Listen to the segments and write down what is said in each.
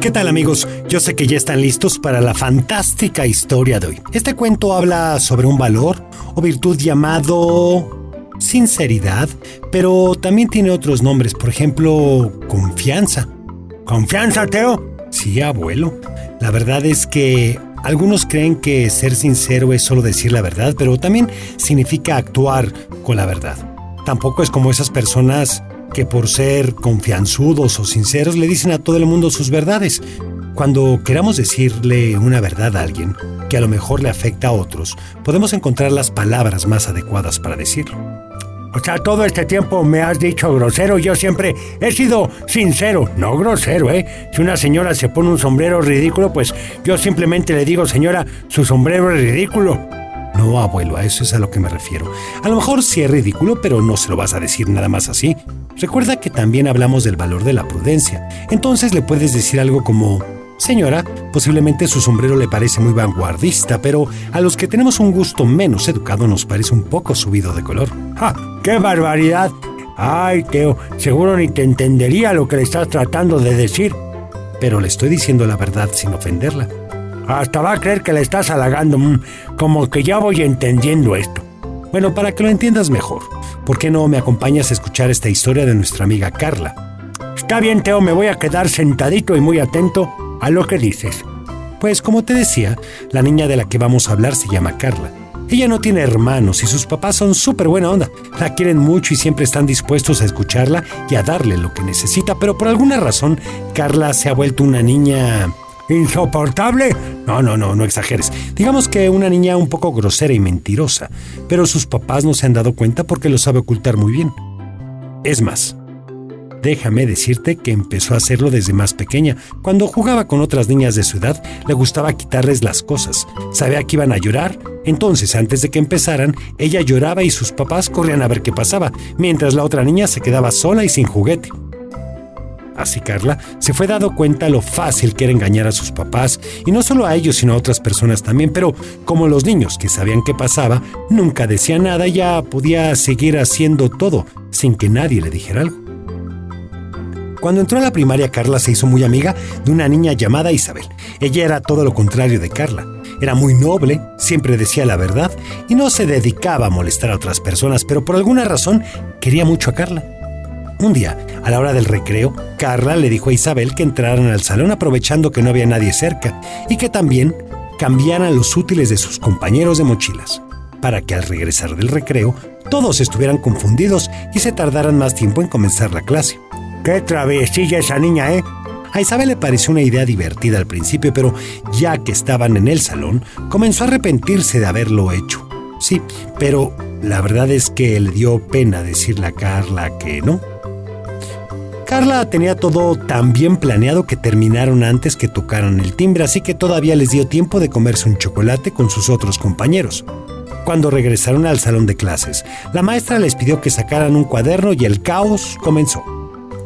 ¿Qué tal amigos? Yo sé que ya están listos para la fantástica historia de hoy. Este cuento habla sobre un valor o virtud llamado sinceridad, pero también tiene otros nombres, por ejemplo, confianza. ¿Confianza, Teo? Sí, abuelo. La verdad es que algunos creen que ser sincero es solo decir la verdad, pero también significa actuar con la verdad. Tampoco es como esas personas que por ser confianzudos o sinceros le dicen a todo el mundo sus verdades. Cuando queramos decirle una verdad a alguien que a lo mejor le afecta a otros, podemos encontrar las palabras más adecuadas para decirlo. O sea, todo este tiempo me has dicho grosero, yo siempre he sido sincero, no grosero, ¿eh? Si una señora se pone un sombrero ridículo, pues yo simplemente le digo, señora, su sombrero es ridículo. No, abuelo, a eso es a lo que me refiero. A lo mejor sí es ridículo, pero no se lo vas a decir nada más así. Recuerda que también hablamos del valor de la prudencia. Entonces le puedes decir algo como, Señora, posiblemente su sombrero le parece muy vanguardista, pero a los que tenemos un gusto menos educado nos parece un poco subido de color. ¡Ja! ¡Qué barbaridad! Ay, Teo, seguro ni te entendería lo que le estás tratando de decir. Pero le estoy diciendo la verdad sin ofenderla. Hasta va a creer que le estás halagando, mm, como que ya voy entendiendo esto. Bueno, para que lo entiendas mejor, ¿por qué no me acompañas a escuchar esta historia de nuestra amiga Carla? Está bien, Teo, me voy a quedar sentadito y muy atento a lo que dices. Pues como te decía, la niña de la que vamos a hablar se llama Carla. Ella no tiene hermanos y sus papás son súper buena onda. La quieren mucho y siempre están dispuestos a escucharla y a darle lo que necesita, pero por alguna razón Carla se ha vuelto una niña ¿Insoportable? No, no, no, no exageres. Digamos que una niña un poco grosera y mentirosa, pero sus papás no se han dado cuenta porque lo sabe ocultar muy bien. Es más, déjame decirte que empezó a hacerlo desde más pequeña. Cuando jugaba con otras niñas de su edad, le gustaba quitarles las cosas. Sabía que iban a llorar, entonces antes de que empezaran, ella lloraba y sus papás corrían a ver qué pasaba, mientras la otra niña se quedaba sola y sin juguete. Así Carla se fue dando cuenta lo fácil que era engañar a sus papás, y no solo a ellos, sino a otras personas también, pero como los niños que sabían qué pasaba, nunca decía nada, ya podía seguir haciendo todo sin que nadie le dijera algo. Cuando entró a la primaria, Carla se hizo muy amiga de una niña llamada Isabel. Ella era todo lo contrario de Carla. Era muy noble, siempre decía la verdad y no se dedicaba a molestar a otras personas, pero por alguna razón quería mucho a Carla. Un día, a la hora del recreo, Carla le dijo a Isabel que entraran al salón aprovechando que no había nadie cerca y que también cambiaran los útiles de sus compañeros de mochilas, para que al regresar del recreo todos estuvieran confundidos y se tardaran más tiempo en comenzar la clase. ¡Qué travesilla esa niña, eh! A Isabel le pareció una idea divertida al principio, pero ya que estaban en el salón, comenzó a arrepentirse de haberlo hecho. Sí, pero la verdad es que le dio pena decirle a Carla que no. Carla tenía todo tan bien planeado que terminaron antes que tocaran el timbre, así que todavía les dio tiempo de comerse un chocolate con sus otros compañeros. Cuando regresaron al salón de clases, la maestra les pidió que sacaran un cuaderno y el caos comenzó.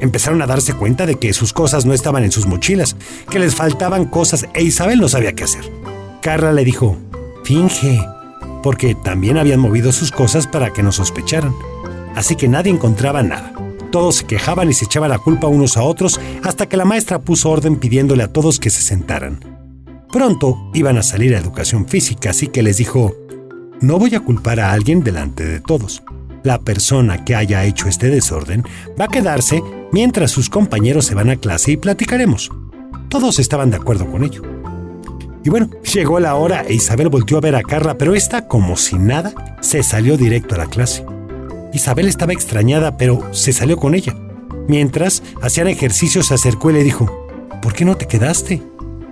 Empezaron a darse cuenta de que sus cosas no estaban en sus mochilas, que les faltaban cosas e Isabel no sabía qué hacer. Carla le dijo, finge, porque también habían movido sus cosas para que no sospecharan. Así que nadie encontraba nada. Todos se quejaban y se echaban la culpa unos a otros hasta que la maestra puso orden pidiéndole a todos que se sentaran. Pronto iban a salir a educación física, así que les dijo, no voy a culpar a alguien delante de todos. La persona que haya hecho este desorden va a quedarse mientras sus compañeros se van a clase y platicaremos. Todos estaban de acuerdo con ello. Y bueno, llegó la hora e Isabel volvió a ver a Carla, pero esta, como si nada, se salió directo a la clase. Isabel estaba extrañada, pero se salió con ella. Mientras hacían ejercicio, se acercó y le dijo, ¿Por qué no te quedaste?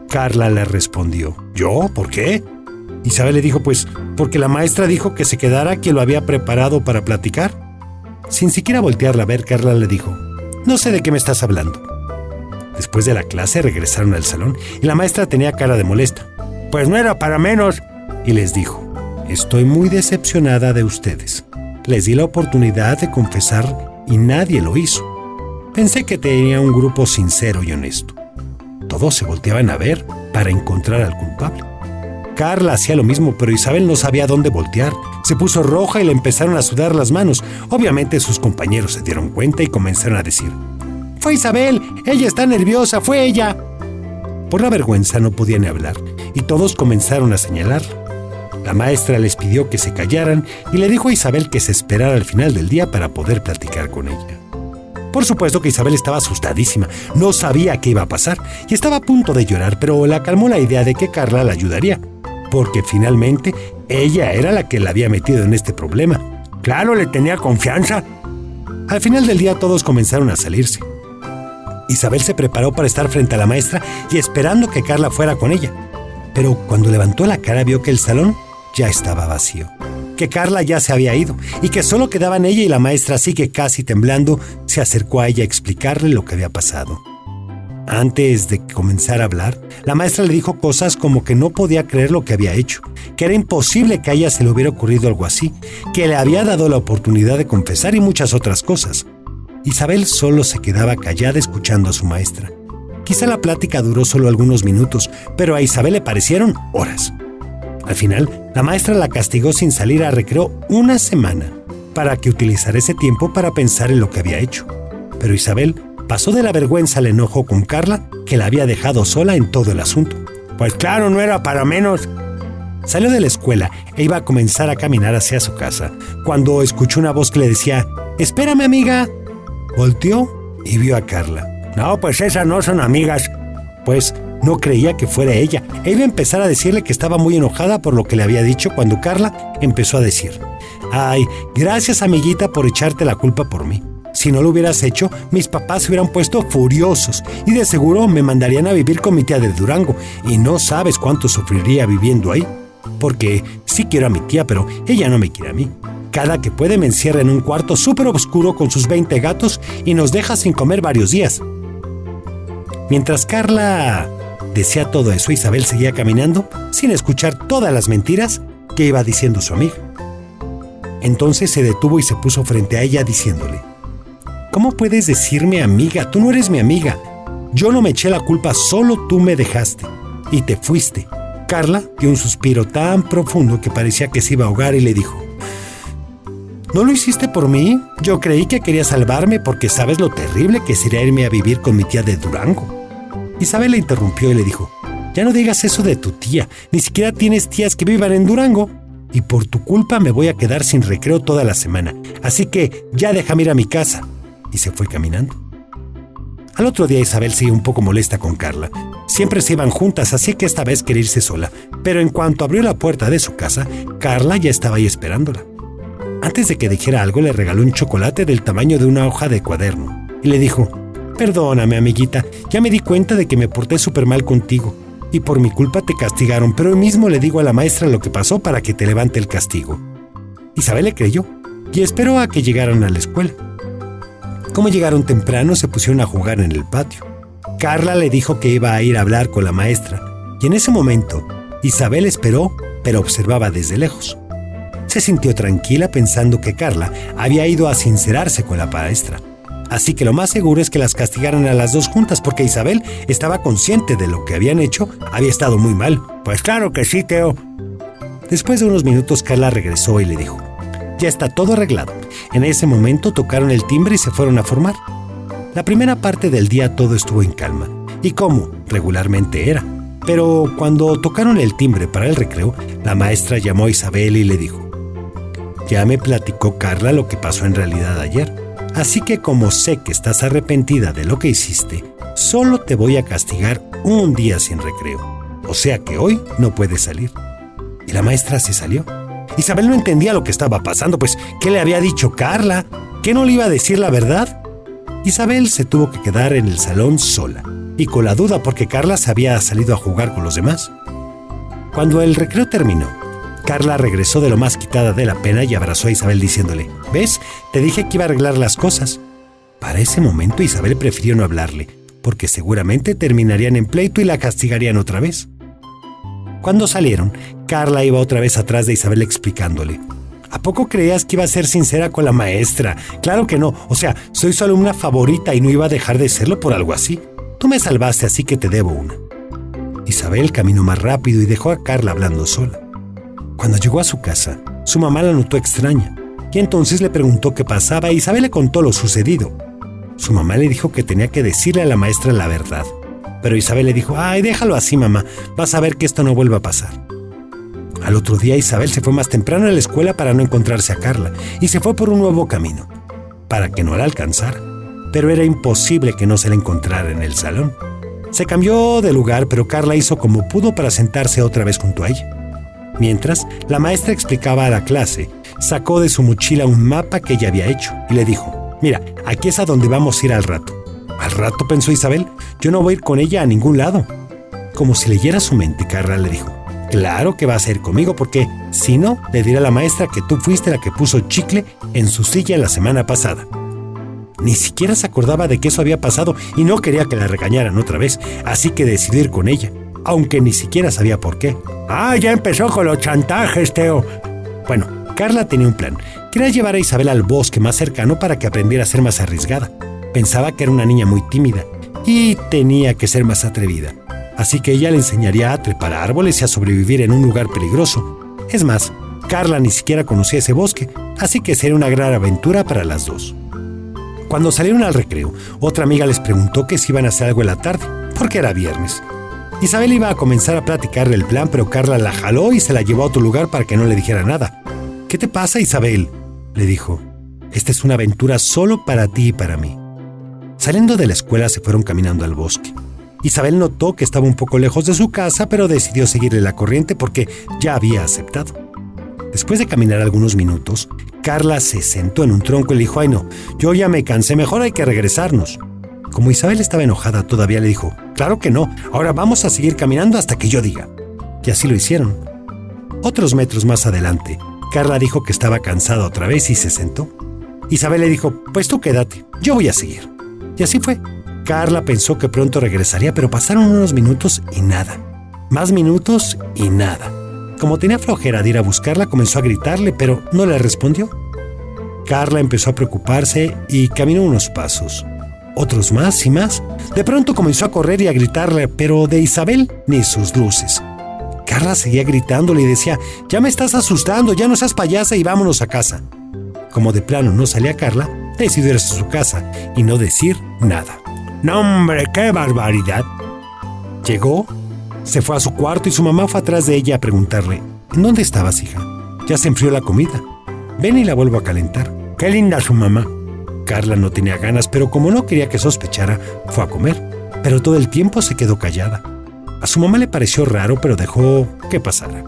Carla le respondió, ¿Yo? ¿Por qué? Isabel le dijo, pues, porque la maestra dijo que se quedara quien lo había preparado para platicar. Sin siquiera voltearla a ver, Carla le dijo, no sé de qué me estás hablando. Después de la clase regresaron al salón y la maestra tenía cara de molesta. Pues no era para menos. Y les dijo, estoy muy decepcionada de ustedes. Les di la oportunidad de confesar y nadie lo hizo. Pensé que tenía un grupo sincero y honesto. Todos se volteaban a ver para encontrar al culpable. Carla hacía lo mismo, pero Isabel no sabía dónde voltear. Se puso roja y le empezaron a sudar las manos. Obviamente sus compañeros se dieron cuenta y comenzaron a decir, Fue Isabel, ella está nerviosa, fue ella. Por la vergüenza no podían hablar y todos comenzaron a señalar. La maestra les pidió que se callaran y le dijo a Isabel que se esperara al final del día para poder platicar con ella. Por supuesto que Isabel estaba asustadísima, no sabía qué iba a pasar y estaba a punto de llorar, pero la calmó la idea de que Carla la ayudaría, porque finalmente ella era la que la había metido en este problema. Claro, le tenía confianza. Al final del día todos comenzaron a salirse. Isabel se preparó para estar frente a la maestra y esperando que Carla fuera con ella. Pero cuando levantó la cara vio que el salón ya estaba vacío, que Carla ya se había ido y que solo quedaban ella y la maestra, así que casi temblando se acercó a ella a explicarle lo que había pasado. Antes de comenzar a hablar, la maestra le dijo cosas como que no podía creer lo que había hecho, que era imposible que a ella se le hubiera ocurrido algo así, que le había dado la oportunidad de confesar y muchas otras cosas. Isabel solo se quedaba callada escuchando a su maestra. Quizá la plática duró solo algunos minutos, pero a Isabel le parecieron horas. Al final, la maestra la castigó sin salir a recreo una semana, para que utilizara ese tiempo para pensar en lo que había hecho. Pero Isabel pasó de la vergüenza al enojo con Carla, que la había dejado sola en todo el asunto. Pues claro, no era para menos. Salió de la escuela e iba a comenzar a caminar hacia su casa, cuando escuchó una voz que le decía, Espérame amiga, Volteó y vio a Carla. No, pues esas no son amigas. Pues no creía que fuera ella. E iba a empezar a decirle que estaba muy enojada por lo que le había dicho cuando Carla empezó a decir, Ay, gracias amiguita por echarte la culpa por mí. Si no lo hubieras hecho, mis papás se hubieran puesto furiosos y de seguro me mandarían a vivir con mi tía de Durango y no sabes cuánto sufriría viviendo ahí. Porque sí quiero a mi tía, pero ella no me quiere a mí. Cada que puede me encierra en un cuarto súper oscuro con sus 20 gatos y nos deja sin comer varios días. Mientras Carla decía todo eso, Isabel seguía caminando sin escuchar todas las mentiras que iba diciendo su amiga. Entonces se detuvo y se puso frente a ella diciéndole, ¿Cómo puedes decirme amiga? Tú no eres mi amiga. Yo no me eché la culpa, solo tú me dejaste y te fuiste. Carla dio un suspiro tan profundo que parecía que se iba a ahogar y le dijo, ¿No lo hiciste por mí? Yo creí que querías salvarme porque sabes lo terrible que sería irme a vivir con mi tía de Durango. Isabel le interrumpió y le dijo, ya no digas eso de tu tía, ni siquiera tienes tías que vivan en Durango. Y por tu culpa me voy a quedar sin recreo toda la semana, así que ya déjame ir a mi casa. Y se fue caminando. Al otro día Isabel sigue un poco molesta con Carla. Siempre se iban juntas, así que esta vez quería irse sola. Pero en cuanto abrió la puerta de su casa, Carla ya estaba ahí esperándola. Antes de que dijera algo, le regaló un chocolate del tamaño de una hoja de cuaderno y le dijo, Perdóname, amiguita, ya me di cuenta de que me porté súper mal contigo y por mi culpa te castigaron, pero hoy mismo le digo a la maestra lo que pasó para que te levante el castigo. Isabel le creyó y esperó a que llegaran a la escuela. Como llegaron temprano, se pusieron a jugar en el patio. Carla le dijo que iba a ir a hablar con la maestra y en ese momento Isabel esperó, pero observaba desde lejos se sintió tranquila pensando que Carla había ido a sincerarse con la maestra. Así que lo más seguro es que las castigaran a las dos juntas porque Isabel estaba consciente de lo que habían hecho, había estado muy mal. Pues claro que sí, Teo. Después de unos minutos Carla regresó y le dijo, ya está todo arreglado. En ese momento tocaron el timbre y se fueron a formar. La primera parte del día todo estuvo en calma, y como regularmente era. Pero cuando tocaron el timbre para el recreo, la maestra llamó a Isabel y le dijo, ya me platicó Carla lo que pasó en realidad ayer. Así que como sé que estás arrepentida de lo que hiciste, solo te voy a castigar un día sin recreo. O sea que hoy no puedes salir. Y la maestra se salió. Isabel no entendía lo que estaba pasando, pues ¿qué le había dicho Carla? ¿Qué no le iba a decir la verdad? Isabel se tuvo que quedar en el salón sola, y con la duda porque Carla se había salido a jugar con los demás. Cuando el recreo terminó, Carla regresó de lo más quitada de la pena y abrazó a Isabel diciéndole, ¿ves? Te dije que iba a arreglar las cosas. Para ese momento Isabel prefirió no hablarle, porque seguramente terminarían en pleito y la castigarían otra vez. Cuando salieron, Carla iba otra vez atrás de Isabel explicándole, ¿A poco creías que iba a ser sincera con la maestra? Claro que no, o sea, soy su alumna favorita y no iba a dejar de serlo por algo así. Tú me salvaste, así que te debo una. Isabel caminó más rápido y dejó a Carla hablando sola. Cuando llegó a su casa, su mamá la notó extraña y entonces le preguntó qué pasaba y Isabel le contó lo sucedido. Su mamá le dijo que tenía que decirle a la maestra la verdad, Pero Isabel le dijo, ay, déjalo así, mamá, vas a ver que esto no vuelva a pasar. Al otro día Isabel se fue más temprano a la escuela para no encontrarse a Carla y se fue por un nuevo camino, para que no la alcanzara. Pero era imposible que no se la encontrara en el salón. Se cambió de lugar, pero Carla hizo como pudo para sentarse otra vez junto a ella. Mientras, la maestra explicaba a la clase, sacó de su mochila un mapa que ella había hecho y le dijo, mira, aquí es a donde vamos a ir al rato. Al rato, pensó Isabel, yo no voy a ir con ella a ningún lado. Como si leyera su mente, Carla le dijo, claro que va a ser conmigo porque si no, le diré a la maestra que tú fuiste la que puso chicle en su silla la semana pasada. Ni siquiera se acordaba de que eso había pasado y no quería que la regañaran otra vez, así que decidió ir con ella, aunque ni siquiera sabía por qué. Ah, ya empezó con los chantajes, Teo. Bueno, Carla tenía un plan. Quería llevar a Isabel al bosque más cercano para que aprendiera a ser más arriesgada. Pensaba que era una niña muy tímida y tenía que ser más atrevida. Así que ella le enseñaría a trepar árboles y a sobrevivir en un lugar peligroso. Es más, Carla ni siquiera conocía ese bosque, así que sería una gran aventura para las dos. Cuando salieron al recreo, otra amiga les preguntó que si iban a hacer algo en la tarde, porque era viernes. Isabel iba a comenzar a platicarle el plan, pero Carla la jaló y se la llevó a otro lugar para que no le dijera nada. ¿Qué te pasa, Isabel? le dijo. Esta es una aventura solo para ti y para mí. Saliendo de la escuela se fueron caminando al bosque. Isabel notó que estaba un poco lejos de su casa, pero decidió seguirle la corriente porque ya había aceptado. Después de caminar algunos minutos, Carla se sentó en un tronco y le dijo, ay no, yo ya me cansé, mejor hay que regresarnos. Como Isabel estaba enojada todavía le dijo, claro que no, ahora vamos a seguir caminando hasta que yo diga. Y así lo hicieron. Otros metros más adelante, Carla dijo que estaba cansada otra vez y se sentó. Isabel le dijo, pues tú quédate, yo voy a seguir. Y así fue. Carla pensó que pronto regresaría, pero pasaron unos minutos y nada. Más minutos y nada. Como tenía flojera de ir a buscarla, comenzó a gritarle, pero no le respondió. Carla empezó a preocuparse y caminó unos pasos. Otros más y más. De pronto comenzó a correr y a gritarle, pero de Isabel ni sus luces. Carla seguía gritándole y decía, ya me estás asustando, ya no seas payasa y vámonos a casa. Como de plano no salía Carla, decidió irse a su casa y no decir nada. ¡No, hombre, qué barbaridad! Llegó se fue a su cuarto y su mamá fue atrás de ella a preguntarle, ¿en dónde estabas, hija? Ya se enfrió la comida. Ven y la vuelvo a calentar. Qué linda su mamá. Carla no tenía ganas, pero como no quería que sospechara, fue a comer. Pero todo el tiempo se quedó callada. A su mamá le pareció raro, pero dejó que pasara.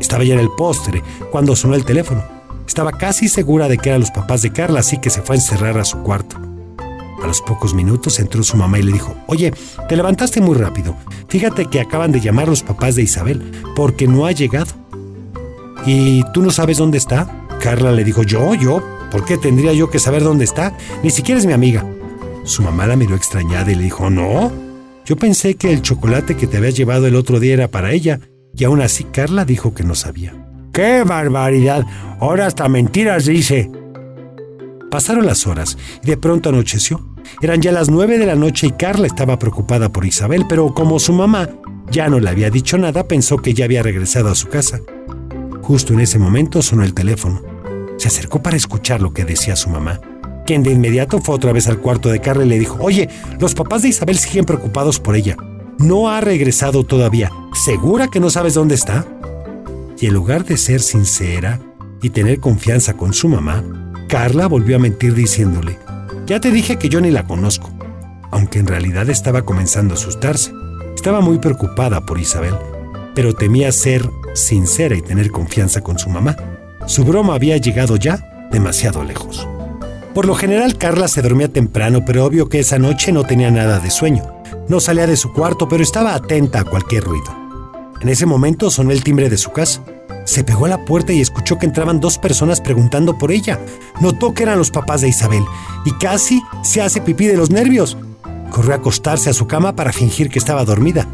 Estaba ya en el postre cuando sonó el teléfono. Estaba casi segura de que eran los papás de Carla, así que se fue a encerrar a su cuarto. A los pocos minutos entró su mamá y le dijo, oye, te levantaste muy rápido. Fíjate que acaban de llamar los papás de Isabel, porque no ha llegado. ¿Y tú no sabes dónde está? Carla le dijo, yo, yo, ¿por qué tendría yo que saber dónde está? Ni siquiera es mi amiga. Su mamá la miró extrañada y le dijo, no, yo pensé que el chocolate que te habías llevado el otro día era para ella, y aún así Carla dijo que no sabía. ¡Qué barbaridad! Ahora hasta mentiras dice. Pasaron las horas y de pronto anocheció. Eran ya las nueve de la noche y Carla estaba preocupada por Isabel, pero como su mamá ya no le había dicho nada, pensó que ya había regresado a su casa. Justo en ese momento sonó el teléfono. Se acercó para escuchar lo que decía su mamá, quien de inmediato fue otra vez al cuarto de Carla y le dijo, oye, los papás de Isabel siguen preocupados por ella. No ha regresado todavía. ¿Segura que no sabes dónde está? Y en lugar de ser sincera y tener confianza con su mamá, Carla volvió a mentir diciéndole, ya te dije que yo ni la conozco, aunque en realidad estaba comenzando a asustarse. Estaba muy preocupada por Isabel, pero temía ser sincera y tener confianza con su mamá. Su broma había llegado ya demasiado lejos. Por lo general Carla se dormía temprano, pero obvio que esa noche no tenía nada de sueño. No salía de su cuarto, pero estaba atenta a cualquier ruido. En ese momento sonó el timbre de su casa. Se pegó a la puerta y escuchó que entraban dos personas preguntando por ella. Notó que eran los papás de Isabel y casi se hace pipí de los nervios. Corrió a acostarse a su cama para fingir que estaba dormida.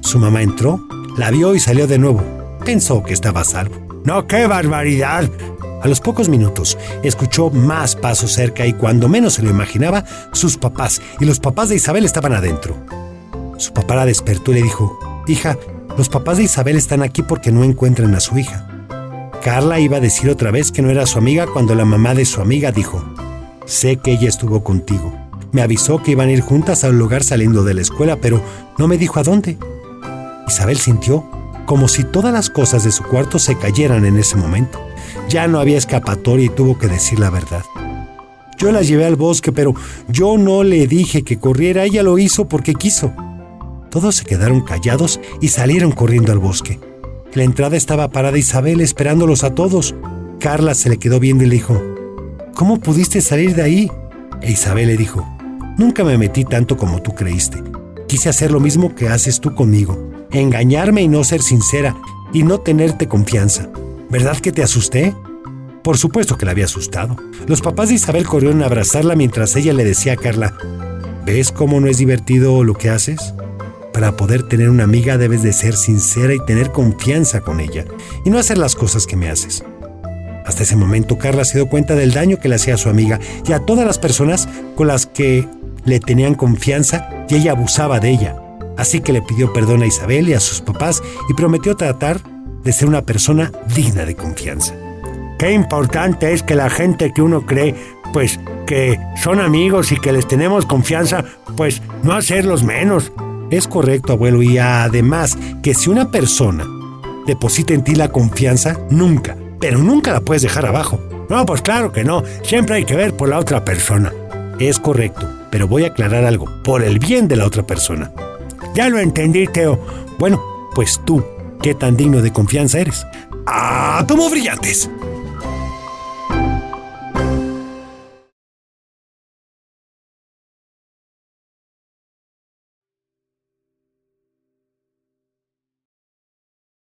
Su mamá entró, la vio y salió de nuevo. Pensó que estaba a salvo. ¡No, qué barbaridad! A los pocos minutos escuchó más pasos cerca y cuando menos se lo imaginaba, sus papás y los papás de Isabel estaban adentro. Su papá la despertó y le dijo, Hija, los papás de Isabel están aquí porque no encuentran a su hija. Carla iba a decir otra vez que no era su amiga cuando la mamá de su amiga dijo, sé que ella estuvo contigo, Me avisó que iban a ir juntas al lugar saliendo de la escuela, pero no me dijo a dónde. Isabel sintió como si todas las cosas de su cuarto se cayeran en ese momento. Ya no había escapatoria y tuvo que decir la verdad. Yo la llevé al bosque, pero yo no le dije que corriera, ella lo hizo porque quiso. Todos se quedaron callados y salieron corriendo al bosque. La entrada estaba parada Isabel esperándolos a todos. Carla se le quedó viendo y le dijo, ¿Cómo pudiste salir de ahí? E Isabel le dijo, Nunca me metí tanto como tú creíste. Quise hacer lo mismo que haces tú conmigo engañarme y no ser sincera y no tenerte confianza. ¿Verdad que te asusté? Por supuesto que la había asustado. Los papás de Isabel corrieron a abrazarla mientras ella le decía a Carla, ¿ves cómo no es divertido lo que haces? Para poder tener una amiga debes de ser sincera y tener confianza con ella, y no hacer las cosas que me haces. Hasta ese momento Carla se dio cuenta del daño que le hacía a su amiga y a todas las personas con las que le tenían confianza y ella abusaba de ella. Así que le pidió perdón a Isabel y a sus papás y prometió tratar de ser una persona digna de confianza. Qué importante es que la gente que uno cree, pues que son amigos y que les tenemos confianza, pues no hacerlos menos. Es correcto, abuelo, y además que si una persona deposita en ti la confianza, nunca, pero nunca la puedes dejar abajo. No, pues claro que no, siempre hay que ver por la otra persona. Es correcto, pero voy a aclarar algo, por el bien de la otra persona. Ya lo entendí, Teo. Bueno, pues tú, ¿qué tan digno de confianza eres? ¡Ah, tomo brillantes!